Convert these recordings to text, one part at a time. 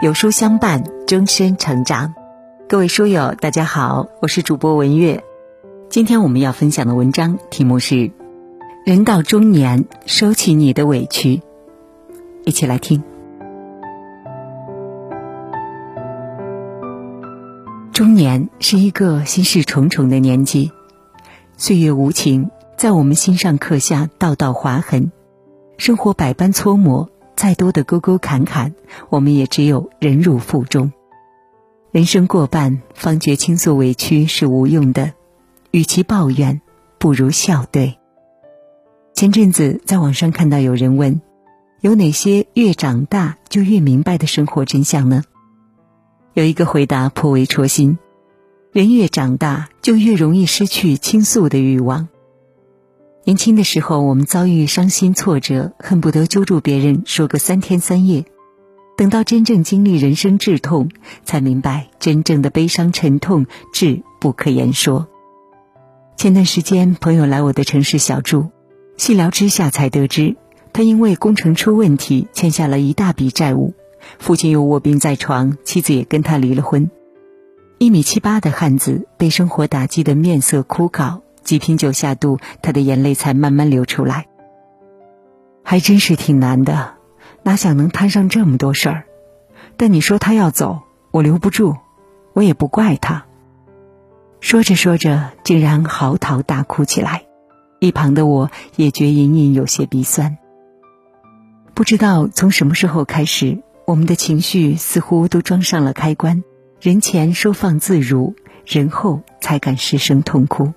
有书相伴，终身成长。各位书友，大家好，我是主播文月。今天我们要分享的文章题目是：人到中年，收起你的委屈。一起来听。中年是一个心事重重的年纪，岁月无情，在我们心上刻下道道划痕，生活百般搓磨。再多的沟沟坎坎，我们也只有忍辱负重。人生过半，方觉倾诉委屈是无用的，与其抱怨，不如笑对。前阵子在网上看到有人问：有哪些越长大就越明白的生活真相呢？有一个回答颇为戳心：人越长大，就越容易失去倾诉的欲望。年轻的时候，我们遭遇伤心挫折，恨不得揪住别人说个三天三夜。等到真正经历人生至痛，才明白真正的悲伤沉痛至不可言说。前段时间，朋友来我的城市小住，细聊之下才得知，他因为工程出问题，欠下了一大笔债务，父亲又卧病在床，妻子也跟他离了婚。一米七八的汉子，被生活打击得面色枯槁。几瓶酒下肚，他的眼泪才慢慢流出来。还真是挺难的，哪想能摊上这么多事儿。但你说他要走，我留不住，我也不怪他。说着说着，竟然嚎啕大哭起来，一旁的我也觉隐隐有些鼻酸。不知道从什么时候开始，我们的情绪似乎都装上了开关，人前收放自如，人后才敢失声痛哭。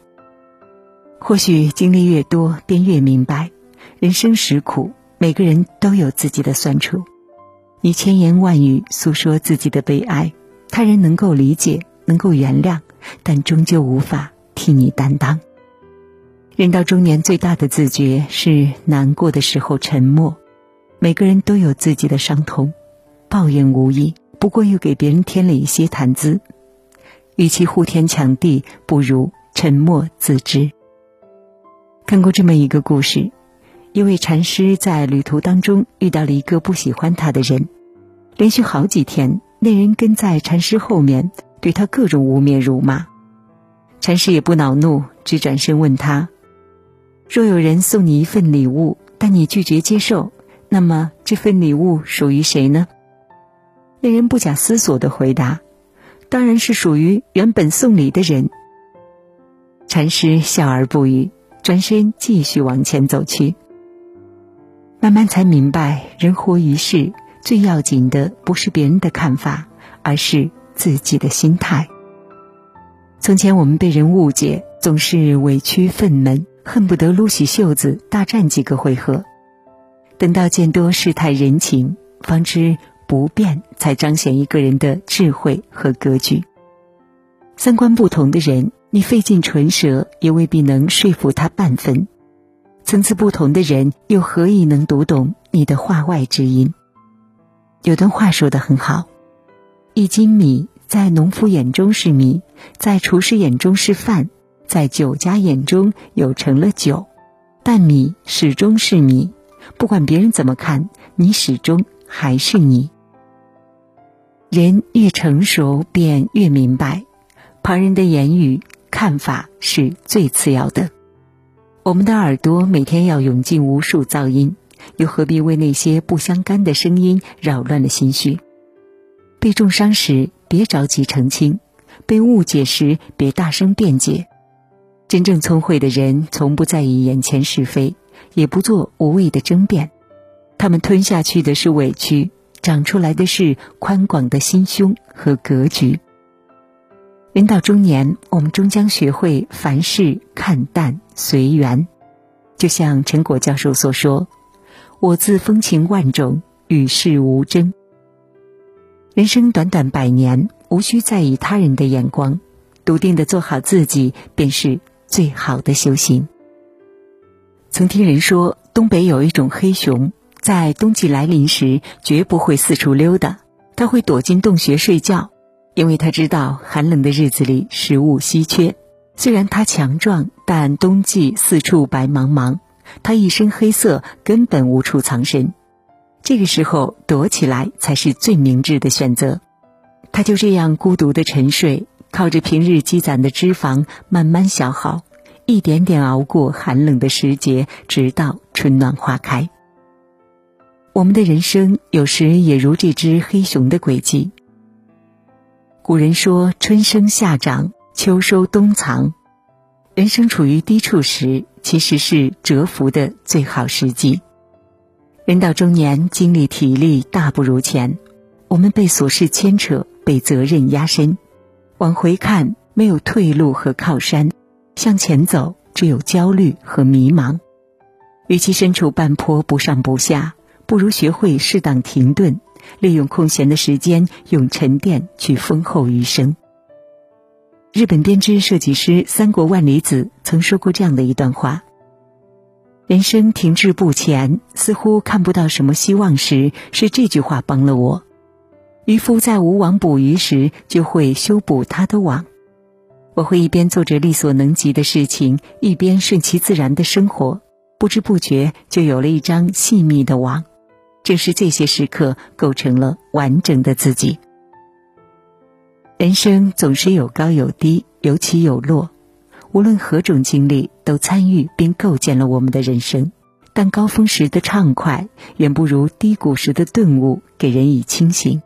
或许经历越多，便越明白，人生实苦，每个人都有自己的酸楚。你千言万语诉说自己的悲哀，他人能够理解，能够原谅，但终究无法替你担当。人到中年，最大的自觉是难过的时候沉默。每个人都有自己的伤痛，抱怨无益，不过又给别人添了一些谈资。与其呼天抢地，不如沉默自知。看过这么一个故事，一位禅师在旅途当中遇到了一个不喜欢他的人，连续好几天，那人跟在禅师后面，对他各种污蔑辱骂。禅师也不恼怒，只转身问他：“若有人送你一份礼物，但你拒绝接受，那么这份礼物属于谁呢？”那人不假思索的回答：“当然是属于原本送礼的人。”禅师笑而不语。转身继续往前走去，慢慢才明白，人活于世，最要紧的不是别人的看法，而是自己的心态。从前我们被人误解，总是委屈愤懑，恨不得撸起袖子大战几个回合。等到见多世态人情，方知不变才彰显一个人的智慧和格局。三观不同的人。你费尽唇舌，也未必能说服他半分；层次不同的人，又何以能读懂你的话外之音？有段话说的很好：一斤米在农夫眼中是米，在厨师眼中是饭，在酒家眼中又成了酒，但米始终是米，不管别人怎么看，你始终还是你。人越成熟，便越明白，旁人的言语。看法是最次要的。我们的耳朵每天要涌进无数噪音，又何必为那些不相干的声音扰乱了心绪？被重伤时，别着急澄清；被误解时，别大声辩解。真正聪慧的人，从不在意眼前是非，也不做无谓的争辩。他们吞下去的是委屈，长出来的是宽广的心胸和格局。人到中年，我们终将学会凡事看淡随缘。就像陈果教授所说：“我自风情万种，与世无争。”人生短短百年，无需在意他人的眼光，笃定的做好自己，便是最好的修行。曾听人说，东北有一种黑熊，在冬季来临时，绝不会四处溜达，它会躲进洞穴睡觉。因为他知道寒冷的日子里食物稀缺，虽然他强壮，但冬季四处白茫茫，他一身黑色根本无处藏身。这个时候躲起来才是最明智的选择。他就这样孤独的沉睡，靠着平日积攒的脂肪慢慢消耗，一点点熬过寒冷的时节，直到春暖花开。我们的人生有时也如这只黑熊的轨迹。古人说：“春生夏长，秋收冬藏。”人生处于低处时，其实是蛰伏的最好时机。人到中年，精力体力大不如前，我们被琐事牵扯，被责任压身。往回看，没有退路和靠山；向前走，只有焦虑和迷茫。与其身处半坡不上不下，不如学会适当停顿，利用空闲的时间，用沉淀去丰厚余生。日本编织设计师三国万里子曾说过这样的一段话：人生停滞不前，似乎看不到什么希望时，是这句话帮了我。渔夫在无网捕鱼时，就会修补他的网。我会一边做着力所能及的事情，一边顺其自然的生活，不知不觉就有了一张细密的网。正是这些时刻，构成了完整的自己。人生总是有高有低，有起有落。无论何种经历，都参与并构建了我们的人生。但高峰时的畅快，远不如低谷时的顿悟给人以清醒。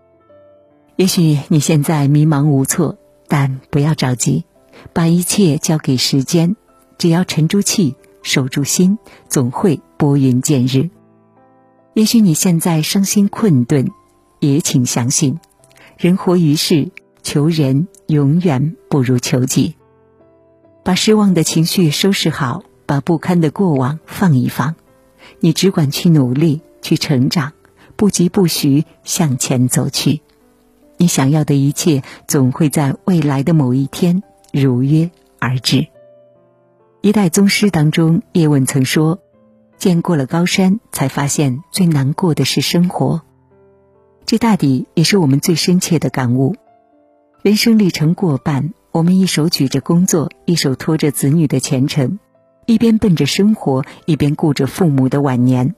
也许你现在迷茫无措，但不要着急，把一切交给时间。只要沉住气，守住心，总会拨云见日。也许你现在伤心困顿，也请相信，人活于世。求人永远不如求己。把失望的情绪收拾好，把不堪的过往放一放，你只管去努力，去成长，不疾不徐向前走去。你想要的一切，总会在未来的某一天如约而至。一代宗师当中，叶问曾说：“见过了高山，才发现最难过的是生活。”这大抵也是我们最深切的感悟。人生历程过半，我们一手举着工作，一手托着子女的前程，一边奔着生活，一边顾着父母的晚年，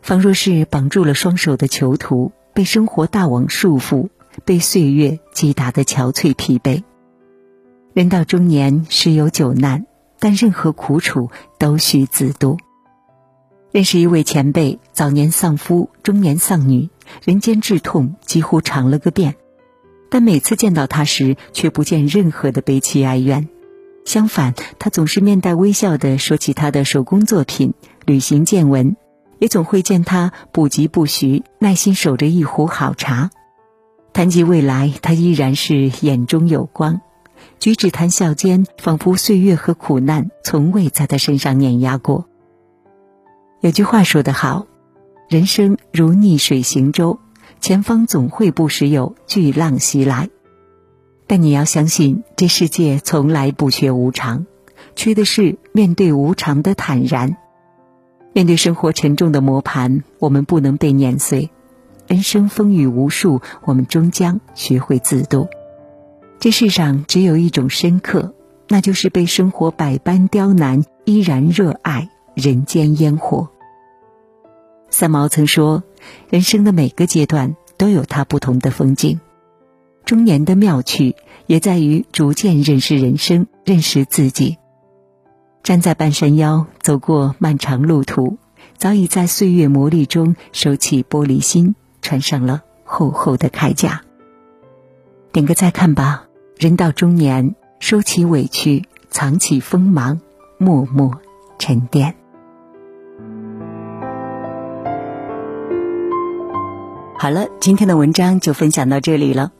仿若是绑住了双手的囚徒，被生活大网束缚，被岁月击打的憔悴疲惫。人到中年，十有九难，但任何苦楚都需自度。认识一位前辈，早年丧夫，中年丧女，人间至痛几乎尝了个遍。但每次见到他时，却不见任何的悲戚哀怨，相反，他总是面带微笑地说起他的手工作品、旅行见闻，也总会见他不疾不徐，耐心守着一壶好茶。谈及未来，他依然是眼中有光，举止谈笑间，仿佛岁月和苦难从未在他身上碾压过。有句话说得好：“人生如逆水行舟。”前方总会不时有巨浪袭来，但你要相信，这世界从来不缺无常，缺的是面对无常的坦然。面对生活沉重的磨盘，我们不能被碾碎；人生风雨无数，我们终将学会自渡。这世上只有一种深刻，那就是被生活百般刁难，依然热爱人间烟火。三毛曾说。人生的每个阶段都有它不同的风景，中年的妙趣也在于逐渐认识人生，认识自己。站在半山腰，走过漫长路途，早已在岁月磨砺中收起玻璃心，穿上了厚厚的铠甲。点个再看吧，人到中年，收起委屈，藏起锋芒，默默沉淀。好了，今天的文章就分享到这里了。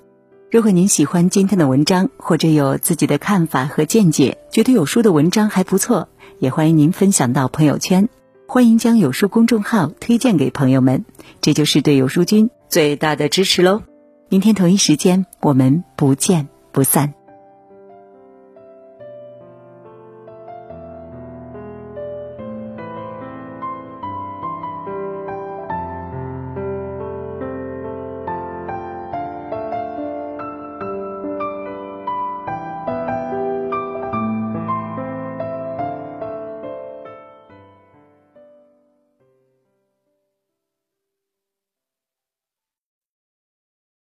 如果您喜欢今天的文章，或者有自己的看法和见解，觉得有书的文章还不错，也欢迎您分享到朋友圈。欢迎将有书公众号推荐给朋友们，这就是对有书君最大的支持喽。明天同一时间，我们不见不散。